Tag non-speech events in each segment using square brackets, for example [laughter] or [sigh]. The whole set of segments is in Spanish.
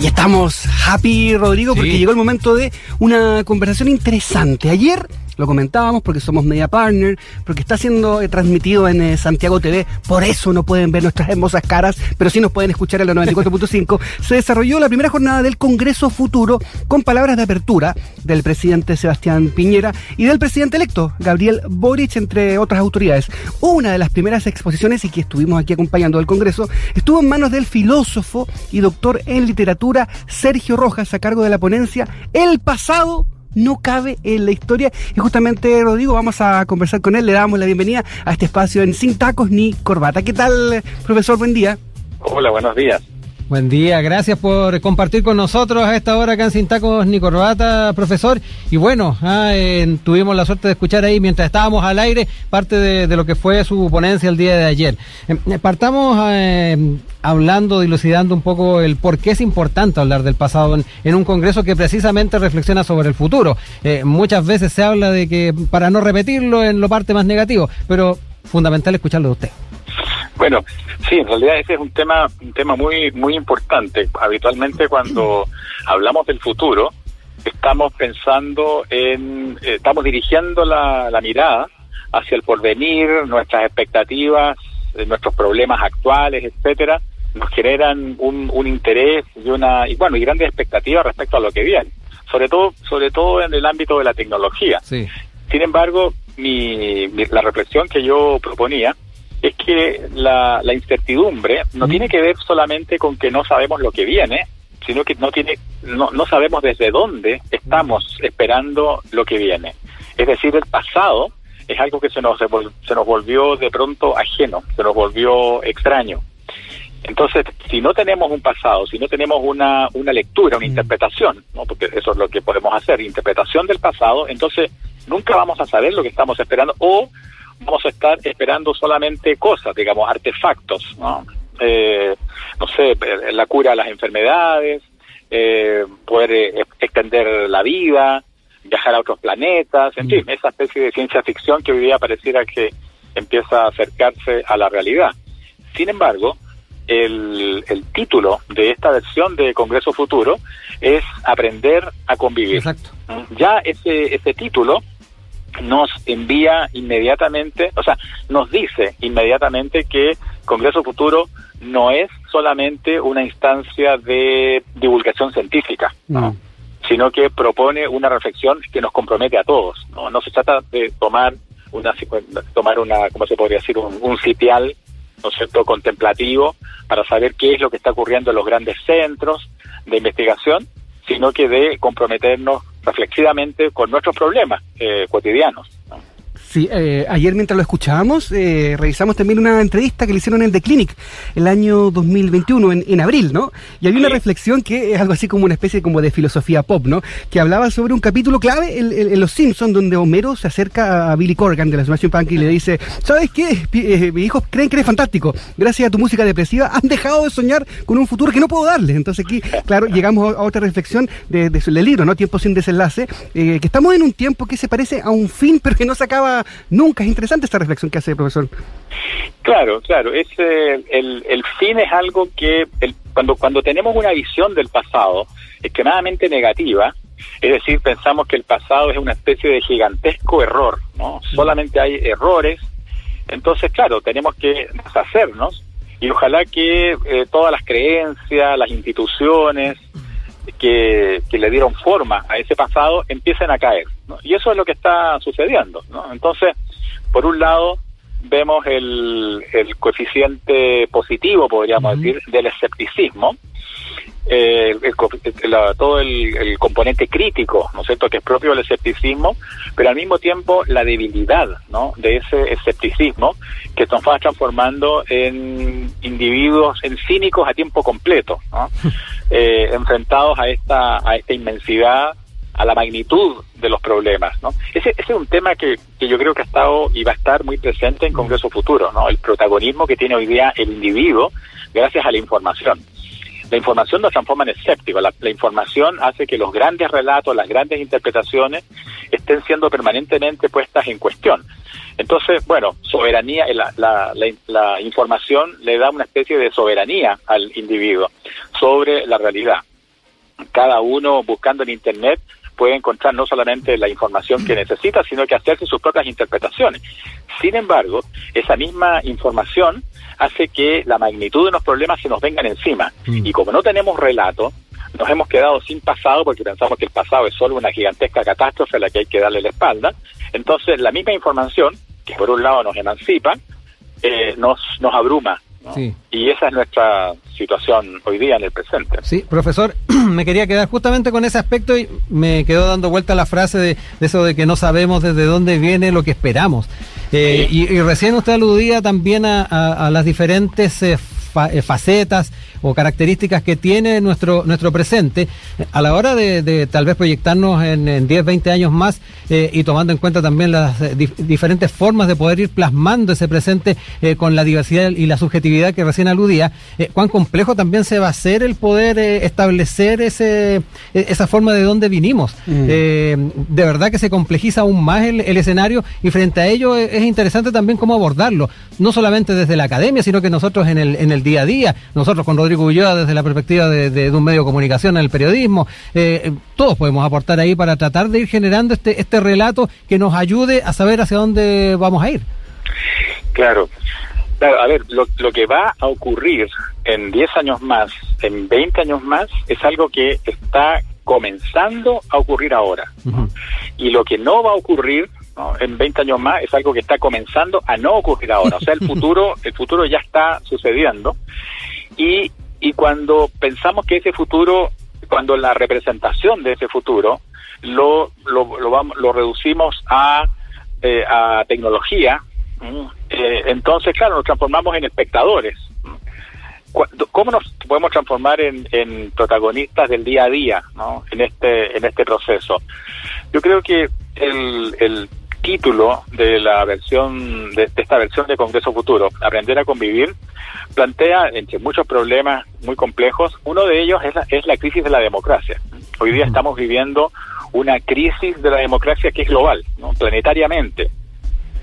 Y estamos happy, Rodrigo, porque llegó el momento de una conversación interesante. Ayer lo comentábamos porque somos media partner, porque está siendo eh, transmitido en eh, Santiago TV, por eso no pueden ver nuestras hermosas caras, pero sí nos pueden escuchar en la 94.5. [laughs] Se desarrolló la primera jornada del Congreso Futuro con palabras de apertura del presidente Sebastián Piñera y del presidente electo, Gabriel Boric, entre otras autoridades. Una de las primeras exposiciones y que estuvimos aquí acompañando del Congreso estuvo en manos del filósofo y doctor en literatura Sergio Rojas a cargo de la ponencia El pasado no cabe en la historia. Y justamente, Rodrigo, vamos a conversar con él. Le damos la bienvenida a este espacio en Sin Tacos ni Corbata. ¿Qué tal, profesor? Buen día. Hola, buenos días. Buen día, gracias por compartir con nosotros a esta hora acá en Sin Tacos ni Corbata, profesor. Y bueno, ah, tuvimos la suerte de escuchar ahí mientras estábamos al aire parte de, lo que fue su ponencia el día de ayer. Em, eh, partamos eh, hablando, dilucidando un poco el por qué es importante hablar del pasado en, un congreso que precisamente reflexiona sobre el futuro. Eh, muchas veces se habla de que para no repetirlo en lo parte más negativo, pero fundamental escucharlo de usted. Bueno, sí, en realidad ese es un tema, un tema muy, muy importante. Habitualmente cuando hablamos del futuro, estamos pensando en, eh, estamos dirigiendo la, mirada hacia el porvenir, nuestras expectativas, eh, nuestros problemas actuales, etcétera, nos generan un, un interés y una, y bueno, y grandes expectativas respecto a lo que viene. Sobre todo, sobre todo en el ámbito de la tecnología. Sin embargo, mi, la reflexión que yo proponía es que la, incertidumbre no tiene que ver solamente con que no sabemos lo que viene, sino que no tiene no, no sabemos desde dónde estamos esperando lo que viene. Es decir, el pasado es algo que se nos se nos volvió de pronto ajeno, se nos volvió extraño. Entonces, si no tenemos un pasado, si no tenemos una, una lectura, una interpretación, ¿no? porque eso es lo que podemos hacer, interpretación del pasado, entonces nunca vamos a saber lo que estamos esperando o vamos a estar esperando solamente cosas, digamos, artefactos, ¿no? Eh, no sé, la cura de las enfermedades, eh, poder eh, extender la vida, viajar a otros planetas, en mm. fin, esa especie de ciencia ficción que hoy día pareciera que empieza a acercarse a la realidad. Sin embargo, el, el título de esta versión de Congreso Futuro es Aprender a convivir. Exacto. Ya ese, ese título nos envía inmediatamente, o sea, nos dice inmediatamente que Congreso Futuro no es solamente una instancia de divulgación científica, ¿no? sino que propone una reflexión que nos compromete a todos. No, no se trata de tomar una, tomar una, ¿cómo se podría decir? Un, un sitial, ¿no es cierto?, contemplativo para saber qué es lo que está ocurriendo en los grandes centros de investigación, sino que de comprometernos reflexivamente con nuestros problemas eh, cotidianos. Sí, eh, ayer mientras lo escuchábamos, eh, revisamos también una entrevista que le hicieron en The Clinic el año 2021, en, en abril, ¿no? Y había una reflexión que es algo así como una especie como de filosofía pop, ¿no? Que hablaba sobre un capítulo clave en, Los Simpsons, donde Homero se acerca a Billy Corgan de la Smashing Punk y le dice, ¿sabes qué? Eh, mis hijos creen que eres fantástico. Gracias a tu música depresiva han dejado de soñar con un futuro que no puedo darles. Entonces aquí, claro, llegamos a otra reflexión de, de su, del libro, ¿no? Tiempo sin desenlace, que estamos en un tiempo que se parece a un fin, [laughs] pero que no se acaba nunca. Es interesante esta reflexión que hace el profesor. Claro, claro. Es, el, el fin es algo que el, cuando, cuando tenemos una visión del pasado extremadamente negativa, es decir, pensamos que el pasado es una especie de gigantesco error, ¿no? Solamente hay errores. Entonces, claro, tenemos que deshacernos y ojalá que eh, todas las creencias, las instituciones, que, le dieron forma a ese pasado empiecen a caer. Y eso es lo que está sucediendo. ¿no? Entonces, por un lado, vemos el, el coeficiente positivo, podríamos decir, del escepticismo, eh, todo el, componente crítico, ¿no es cierto?, que es propio del escepticismo, pero al mismo tiempo la debilidad, ¿no?, de ese escepticismo que nos va transformando en individuos, en cínicos a tiempo completo, [laughs] eh, enfrentados a esta, a esta inmensidad, a la magnitud de los problemas, ¿no? Ese, ese es un tema que, que yo creo que ha estado y va a estar muy presente en Congreso Futuro, ¿no? El protagonismo que tiene hoy día el individuo gracias a la información la información nos transforma en escéptico. La, información hace que los grandes relatos, las grandes interpretaciones estén siendo permanentemente puestas en cuestión. Entonces, bueno, soberanía, la, la, la, información le da una especie de soberanía al individuo sobre la realidad. cada uno buscando en Internet puede encontrar no solamente la información que necesita, sino que hacerse sus propias interpretaciones. Sin embargo, esa misma información hace que la magnitud de los problemas se nos vengan encima. Mm. Y como no tenemos relato, nos hemos quedado sin pasado porque pensamos que el pasado es solo una gigantesca catástrofe a la que hay que darle la espalda. Entonces, la misma información, que por un lado nos emancipa, eh, nos, nos abruma. Y esa es nuestra situación hoy día en el presente. Sí, profesor, [clears throat] me quería quedar justamente con ese aspecto y me quedó dando vuelta la frase de, eso de que no sabemos desde dónde viene lo que esperamos. Eh, y, recién usted aludía también a, las diferentes eh, eh, facetas o características que tiene nuestro, nuestro presente, a la hora de, tal vez proyectarnos en, 10, 20 años más eh, y tomando en cuenta también las eh, diferentes formas de poder ir plasmando ese presente con la diversidad y la subjetividad que recién aludía, cuán complejo también se va a hacer el poder establecer ese, esa forma de dónde vinimos. Mm. de verdad que se complejiza aún más el, escenario y frente a ello es, interesante también cómo abordarlo, no solamente desde la academia, sino que nosotros en el, en el día a día, nosotros con Rodrigo Ulloa desde la perspectiva de, un medio de comunicación en el periodismo, eh, eh, todos podemos aportar ahí para tratar de ir generando este, este relato que nos ayude a saber hacia dónde vamos a ir. Claro. Claro, a ver, lo, que va a ocurrir en 10 años más, en 20 años más, es algo que está comenzando a ocurrir ahora. Y lo que no va a ocurrir en 20 años más es algo que está comenzando a no ocurrir ahora. O sea, el [laughs] futuro, el futuro ya está sucediendo. Y, y cuando pensamos que ese futuro, cuando la representación de ese futuro lo, lo, vamos, lo reducimos a, eh, a tecnología, eh, entonces, claro, nos transformamos en espectadores. ¿Cómo nos podemos transformar en, en protagonistas del día a día en, este, en este proceso? Yo creo que el, el título de la versión de, esta versión de Congreso Futuro, Aprender a convivir, plantea entre muchos problemas muy complejos, uno de ellos es la, es la crisis de la democracia. Hoy día estamos viviendo una crisis de la democracia que es global, ¿no? planetariamente.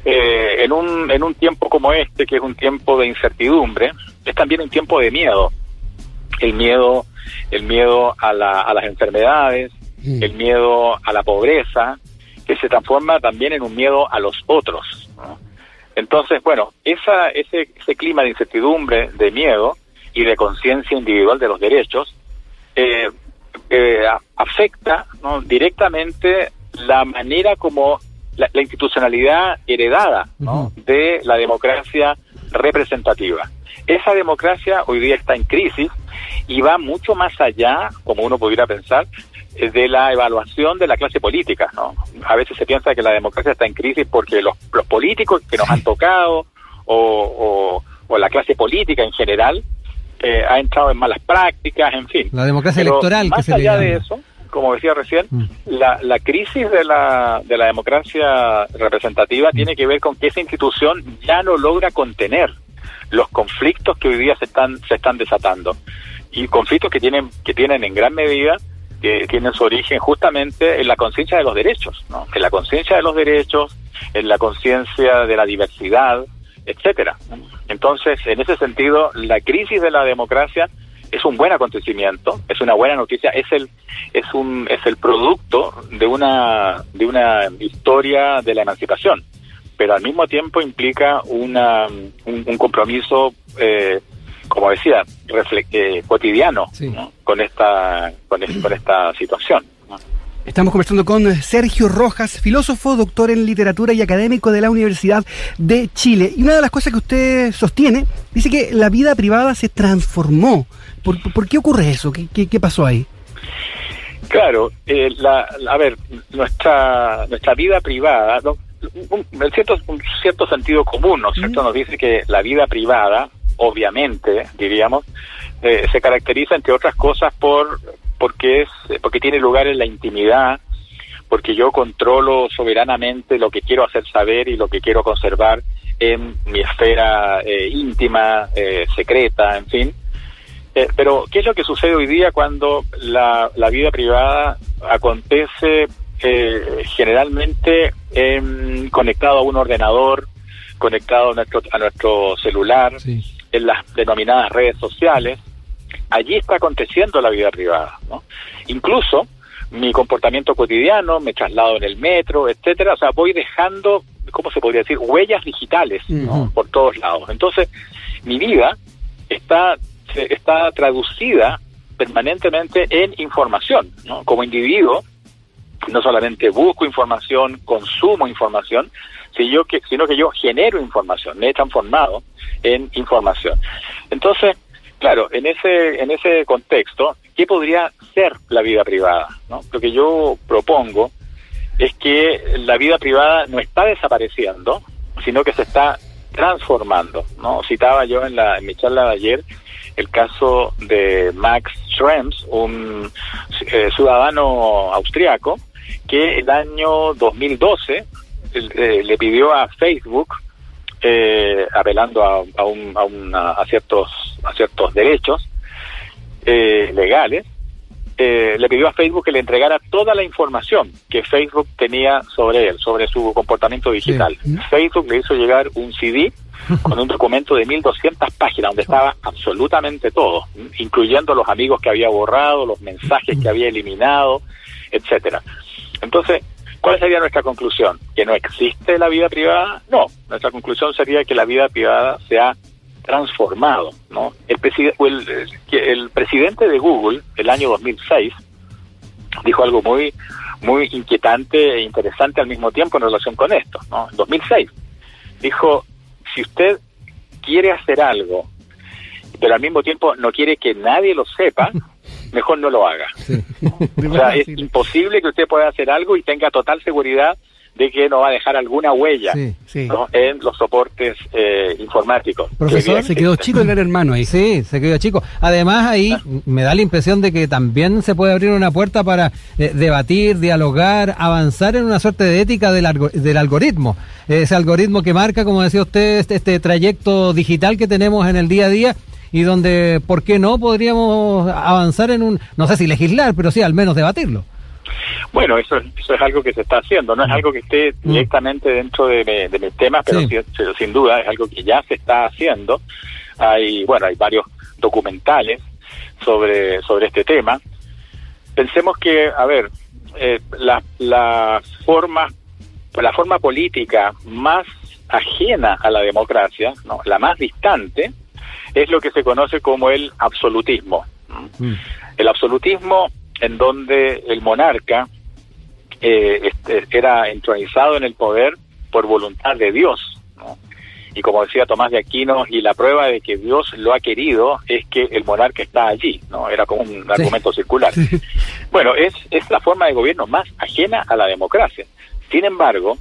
Eh, en, un, en un tiempo como este, que es un tiempo de incertidumbre, es también un tiempo de miedo. El miedo, el miedo a, la, a las enfermedades, mm. el miedo a la pobreza, que se transforma también en un miedo a los otros. Entonces, bueno, esa, ese, ese clima de incertidumbre, de miedo y de conciencia individual de los derechos eh, eh, afecta directamente la manera como la, institucionalidad heredada de la democracia representativa. Esa democracia hoy día está en crisis y va mucho más allá, como uno pudiera pensar, de la evaluación de la clase política, ¿no? A veces se piensa que la democracia está en crisis porque los, los políticos que nos han tocado o, o, la clase política en general eh, ha entrado en malas prácticas, en fin. La democracia electoral. Más allá de eso, como decía recién, mm. la, la crisis de la, de la democracia representativa tiene que ver con que esa institución ya no logra contener los conflictos que hoy día se están se están desatando y conflictos que tienen que tienen en gran medida que tienen su origen justamente en la conciencia de los derechos, ¿no? en la conciencia de los derechos, en la conciencia de la diversidad, etcétera. Entonces, en ese sentido, la crisis de la democracia es un buen acontecimiento, es una buena noticia, es el es un es el producto de una de una historia de la emancipación, pero al mismo tiempo implica una un, compromiso eh, como decía, eh, cotidiano con, esta, con, esta situación. Estamos conversando con Sergio Rojas, filósofo, doctor en literatura y académico de la Universidad de Chile. Y una de las cosas que usted sostiene, dice que la vida privada se transformó. ¿Por, qué ocurre eso? ¿Qué, qué, pasó ahí? Claro, eh, la, a ver, nuestra, nuestra vida privada, en cierto, un cierto sentido común, ¿no es cierto? Nos dice que la vida privada obviamente, diríamos, eh, se caracteriza entre otras cosas por porque es porque tiene lugar en la intimidad, porque yo controlo soberanamente lo que quiero hacer saber y lo que quiero conservar en mi esfera eh, íntima, eh, secreta, en fin. pero, ¿qué es lo que sucede hoy día cuando la, vida privada acontece generalmente conectado a un ordenador, conectado a nuestro, a nuestro celular? En las denominadas redes sociales, allí está aconteciendo la vida privada, ¿no? Incluso mi comportamiento cotidiano, me traslado en el metro, etcétera, o sea, voy dejando, ¿cómo se podría decir? Huellas digitales, ¿no? Por todos lados. Entonces, mi vida está, está traducida permanentemente en información, ¿no? Como individuo, no solamente busco información, consumo información, sino que, yo genero información, me he transformado en información. Entonces, claro, en ese, en ese contexto, ¿qué podría ser la vida privada? ¿no? Lo que yo propongo es que la vida privada no está desapareciendo, sino que se está transformando. ¿no? Citaba yo en, la, en mi charla de ayer el caso de Max Schrems, un eh, ciudadano austriaco, que el año 2012 eh, le pidió a Facebook, eh, apelando a, a, un, a, a, ciertos, a ciertos derechos eh, legales, eh, le pidió a Facebook que le entregara toda la información que Facebook tenía sobre él, sobre su comportamiento digital. Sí. Facebook le hizo llegar un CD con un documento de 1200 páginas donde estaba absolutamente todo, incluyendo los amigos que había borrado, los mensajes que había eliminado, etcétera. Entonces, ¿cuál sería nuestra conclusión? ¿Que no existe la vida privada? No, nuestra conclusión sería que la vida privada se ha transformado, ¿no? El, el, el, el presidente de Google, el año 2006, dijo algo muy muy inquietante e interesante al mismo tiempo en relación con esto, ¿no? En 2006 dijo, si usted quiere hacer algo, pero al mismo tiempo no quiere que nadie lo sepa, mejor no lo haga. Sí. [laughs] o sea, es imposible que usted pueda hacer algo y tenga total seguridad de que no va a dejar alguna huella sí, sí. ¿no? en los soportes eh, informáticos. Profesor, se quedó chico el gran hermano ahí. Sí, se quedó chico. Además, ahí ah. me da la impresión de que también se puede abrir una puerta para eh, debatir, dialogar, avanzar en una suerte de ética del, del algoritmo. Ese algoritmo que marca, como decía usted, este, este trayecto digital que tenemos en el día a día y donde, ¿por qué no podríamos avanzar en un, no sé si legislar, pero sí al menos debatirlo? Bueno, eso, eso es algo que se está haciendo, no es algo que esté directamente dentro de, de, de mis temas, pero, sí. sin, sin duda es algo que ya se está haciendo. Hay, bueno, hay varios documentales sobre, sobre este tema. Pensemos que, a ver, eh, la, la forma, la forma política más ajena a la democracia, ¿no? la más distante, es lo que se conoce como el absolutismo. Mm. El absolutismo en donde el monarca eh, este, era entronizado en el poder por voluntad de Dios. ¿no? Y como decía Tomás de Aquino, y la prueba de que Dios lo ha querido es que el monarca está allí, ¿no? Era como un argumento circular. Sí. Bueno, es, es la forma de gobierno más ajena a la democracia. Sin embargo,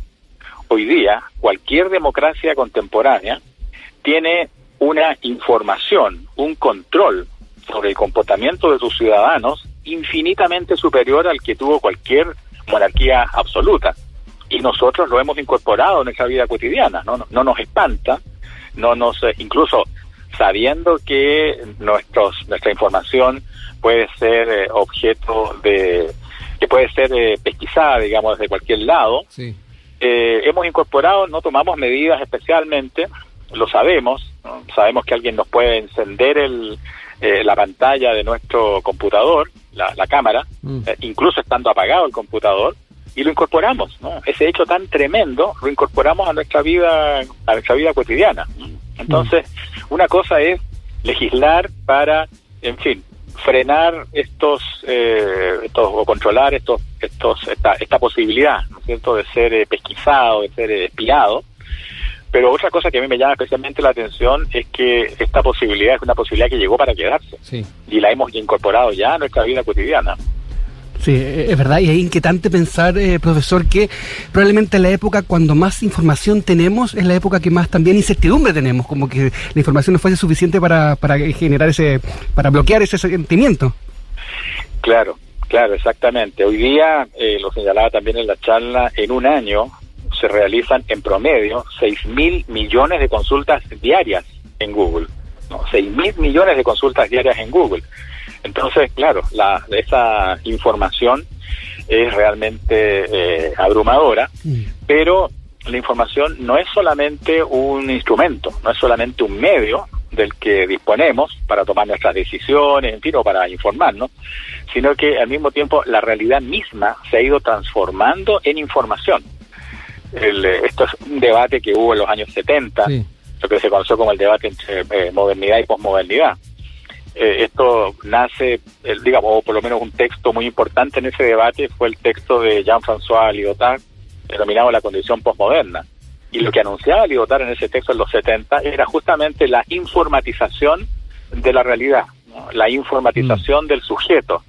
hoy día, cualquier democracia contemporánea tiene una información, un control sobre el comportamiento de sus ciudadanos infinitamente superior al que tuvo cualquier monarquía absoluta. Y nosotros lo hemos incorporado en nuestra vida cotidiana, no, no, no nos espanta, no nos, eh, incluso sabiendo que nuestros, nuestra información puede ser eh, objeto de, que puede ser eh, pesquisada, digamos, desde cualquier lado, sí. hemos incorporado, no tomamos medidas especialmente, lo sabemos, ¿no? sabemos que alguien nos puede encender el, eh, la pantalla de nuestro computador, la, la cámara, mm. eh, incluso estando apagado el computador, y lo incorporamos, ¿no? Ese hecho tan tremendo lo incorporamos a nuestra vida, a nuestra vida cotidiana. Entonces, mm. una cosa es legislar para, en fin, frenar estos, eh, estos o controlar estos, estos, esta, esta posibilidad, ¿no es cierto?, de ser eh, pesquisado, de ser espiado. Pero otra cosa que a mí me llama especialmente la atención es que esta posibilidad es una posibilidad que llegó para quedarse. Sí. Y la hemos incorporado ya a nuestra vida cotidiana. Sí, es verdad, y es inquietante pensar, eh, profesor, que probablemente la época cuando más información tenemos es la época que más también incertidumbre tenemos, como que la información no fuese suficiente para, para generar ese, para bloquear ese sentimiento. Claro, claro, exactamente. Hoy día, eh, lo señalaba también en la charla, en un año se realizan en promedio 6 mil millones de consultas diarias en Google. ¿no? 6 mil millones de consultas diarias en Google. Entonces, claro, la, esa información es realmente eh, abrumadora, mm. pero la información no es solamente un instrumento, no es solamente un medio del que disponemos para tomar nuestras decisiones, en fin, o para informarnos, sino que al mismo tiempo la realidad misma se ha ido transformando en información. El, eh, esto es un debate que hubo en los años 70, lo que se conoció como el debate entre eh, modernidad y posmodernidad. Eh, esto nace, digamos, o por lo menos un texto muy importante en ese debate fue el texto de Jean-François Lyotard, denominado La condición posmoderna y lo que anunciaba Lyotard en ese texto en los 70 era justamente la informatización de la realidad, la informatización mm. del sujeto,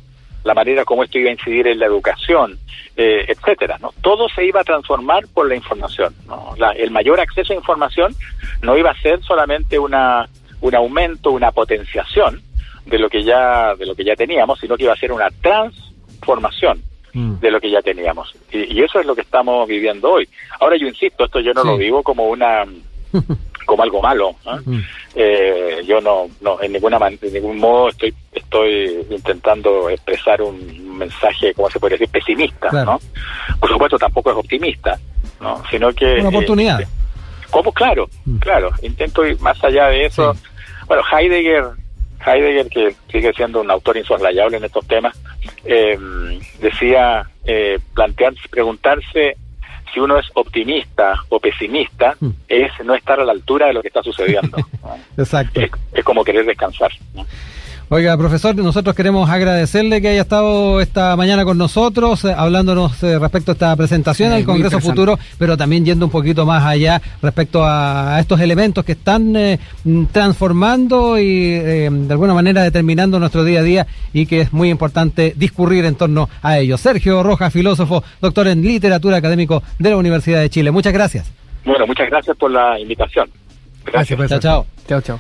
la manera como esto iba a incidir en la educación, eh, etcétera. ¿no? Todo se iba a transformar por la información. el mayor acceso a información no iba a ser solamente una, un aumento, una potenciación de lo que ya de lo que ya teníamos, sino que iba a ser una transformación Mm. de lo que ya teníamos. Y, eso es lo que estamos viviendo hoy. Ahora yo insisto, esto yo no lo vivo como una [laughs] como algo malo. Mm. Eh, yo no, no en ninguna en ningún modo estoy estoy intentando expresar un mensaje, como se podría decir, pesimista, ¿no? Por supuesto tampoco es optimista, ¿no? Sino que una oportunidad. Eh, como claro, mm. claro, intento ir más allá de eso. Bueno, Heidegger Heidegger, que sigue siendo un autor insoslayable en estos temas, eh, decía eh, plantearse, preguntarse si uno es optimista o pesimista hmm. es no estar a la altura de lo que está sucediendo. [laughs] Exacto. Es, como querer descansar. Oiga, profesor, nosotros queremos agradecerle que haya estado esta mañana con nosotros, eh, hablándonos eh, respecto a esta presentación del Congreso Futuro, pero también yendo un poquito más allá respecto a, estos elementos que están eh, transformando y de alguna manera determinando nuestro día a día y que es muy importante discurrir en torno a ello. Sergio Rojas, filósofo, doctor en literatura académico de la Universidad de Chile. Muchas gracias. Bueno, muchas gracias por la invitación. Gracias, gracias chao. Chao, chao.